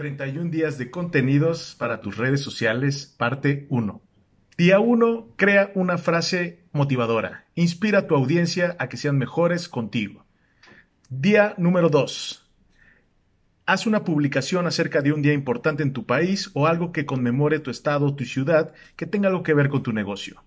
31 días de contenidos para tus redes sociales, parte 1. Día 1. Crea una frase motivadora. Inspira a tu audiencia a que sean mejores contigo. Día número 2. Haz una publicación acerca de un día importante en tu país o algo que conmemore tu estado o tu ciudad que tenga algo que ver con tu negocio.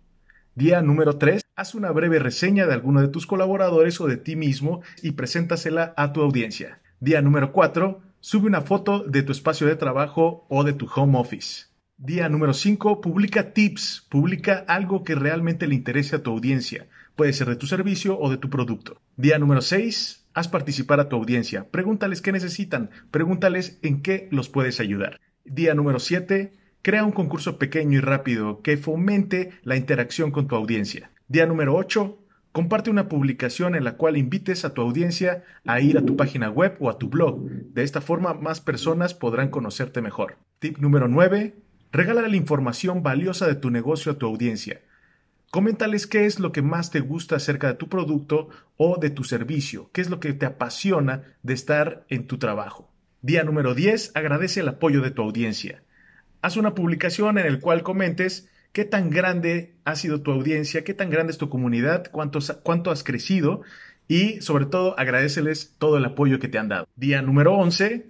Día número 3. Haz una breve reseña de alguno de tus colaboradores o de ti mismo y preséntasela a tu audiencia. Día número 4 Sube una foto de tu espacio de trabajo o de tu home office. Día número 5. Publica tips. Publica algo que realmente le interese a tu audiencia. Puede ser de tu servicio o de tu producto. Día número 6. Haz participar a tu audiencia. Pregúntales qué necesitan. Pregúntales en qué los puedes ayudar. Día número 7. Crea un concurso pequeño y rápido que fomente la interacción con tu audiencia. Día número 8. Comparte una publicación en la cual invites a tu audiencia a ir a tu página web o a tu blog. De esta forma más personas podrán conocerte mejor. Tip número 9. Regala la información valiosa de tu negocio a tu audiencia. Coméntales qué es lo que más te gusta acerca de tu producto o de tu servicio, qué es lo que te apasiona de estar en tu trabajo. Día número 10. Agradece el apoyo de tu audiencia. Haz una publicación en el cual comentes qué tan grande ha sido tu audiencia, qué tan grande es tu comunidad, cuánto, has crecido y sobre todo agradeceles todo el apoyo que te han dado. Día número 11,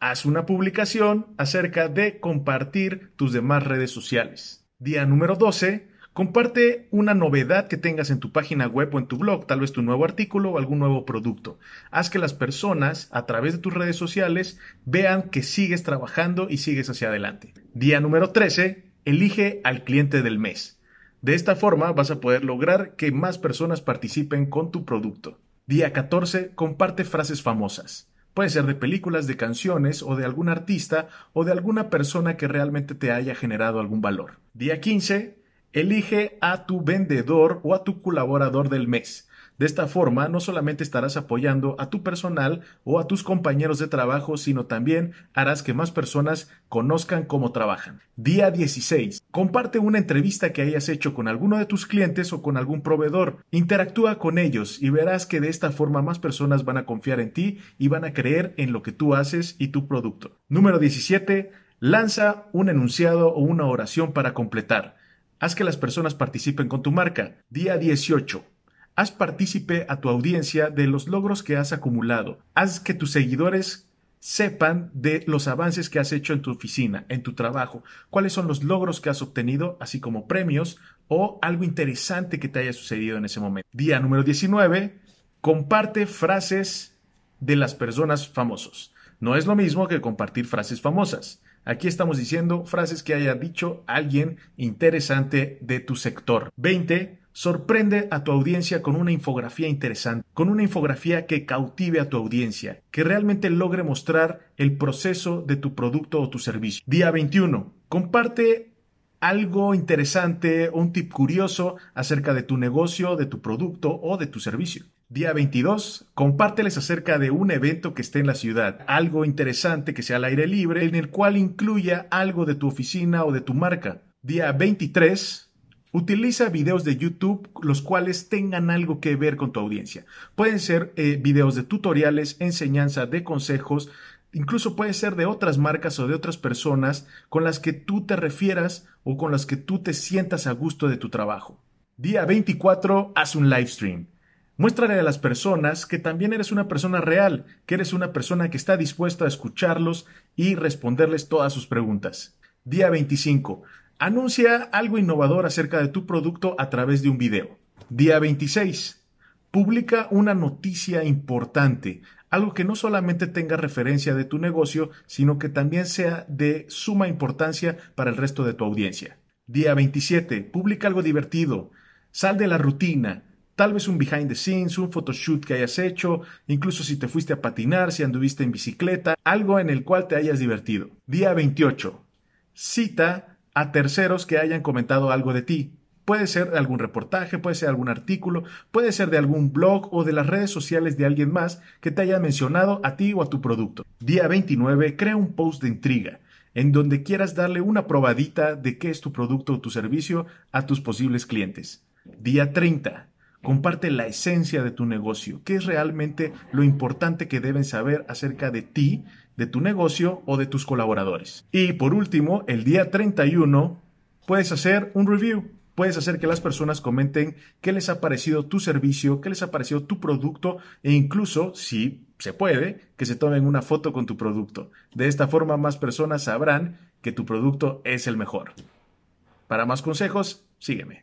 haz una publicación acerca de compartir tus demás redes sociales. Día número 12, comparte una novedad que tengas en tu página web o en tu blog, tal vez tu nuevo artículo o algún nuevo producto. Haz que las personas a través de tus redes sociales vean que sigues trabajando y sigues hacia adelante. Día número 13, Elige al cliente del mes. De esta forma vas a poder lograr que más personas participen con tu producto. Día 14. Comparte frases famosas. Puede ser de películas, de canciones o de algún artista o de alguna persona que realmente te haya generado algún valor. Día 15. Elige a tu vendedor o a tu colaborador del mes. De esta forma, no solamente estarás apoyando a tu personal o a tus compañeros de trabajo, sino también harás que más personas conozcan cómo trabajan. Día 16. Comparte una entrevista que hayas hecho con alguno de tus clientes o con algún proveedor. Interactúa con ellos y verás que de esta forma más personas van a confiar en ti y van a creer en lo que tú haces y tu producto. Número 17. Lanza un enunciado o una oración para completar. Haz que las personas participen con tu marca. Día 18. Haz partícipe a tu audiencia de los logros que has acumulado. Haz que tus seguidores sepan de los avances que has hecho en tu oficina, en tu trabajo, cuáles son los logros que has obtenido, así como premios o algo interesante que te haya sucedido en ese momento. Día número 19. Comparte frases de las personas famosos. No es lo mismo que compartir frases famosas. Aquí estamos diciendo frases que haya dicho alguien interesante de tu sector. 20. Sorprende a tu audiencia con una infografía interesante, con una infografía que cautive a tu audiencia, que realmente logre mostrar el proceso de tu producto o tu servicio. Día 21. Comparte algo interesante, un tip curioso acerca de tu negocio, de tu producto o de tu servicio. Día 22. Compárteles acerca de un evento que esté en la ciudad, algo interesante que sea al aire libre, en el cual incluya algo de tu oficina o de tu marca. Día 23. Utiliza videos de YouTube los cuales tengan algo que ver con tu audiencia. Pueden ser eh, videos de tutoriales, enseñanza, de consejos, incluso puede ser de otras marcas o de otras personas con las que tú te refieras o con las que tú te sientas a gusto de tu trabajo. Día 24, haz un live stream. Muéstrale a las personas que también eres una persona real, que eres una persona que está dispuesta a escucharlos y responderles todas sus preguntas. Día 25. Anuncia algo innovador acerca de tu producto a través de un video. Día 26. Publica una noticia importante, algo que no solamente tenga referencia de tu negocio, sino que también sea de suma importancia para el resto de tu audiencia. Día 27. Publica algo divertido. Sal de la rutina. Tal vez un behind the scenes, un photoshoot que hayas hecho, incluso si te fuiste a patinar, si anduviste en bicicleta, algo en el cual te hayas divertido. Día 28. Cita a terceros que hayan comentado algo de ti. Puede ser algún reportaje, puede ser algún artículo, puede ser de algún blog o de las redes sociales de alguien más que te haya mencionado a ti o a tu producto. Día 29, crea un post de intriga en donde quieras darle una probadita de qué es tu producto o tu servicio a tus posibles clientes. Día 30, comparte la esencia de tu negocio, qué es realmente lo importante que deben saber acerca de ti de tu negocio o de tus colaboradores. Y por último, el día 31 puedes hacer un review. Puedes hacer que las personas comenten qué les ha parecido tu servicio, qué les ha parecido tu producto e incluso, si se puede, que se tomen una foto con tu producto. De esta forma más personas sabrán que tu producto es el mejor. Para más consejos, sígueme.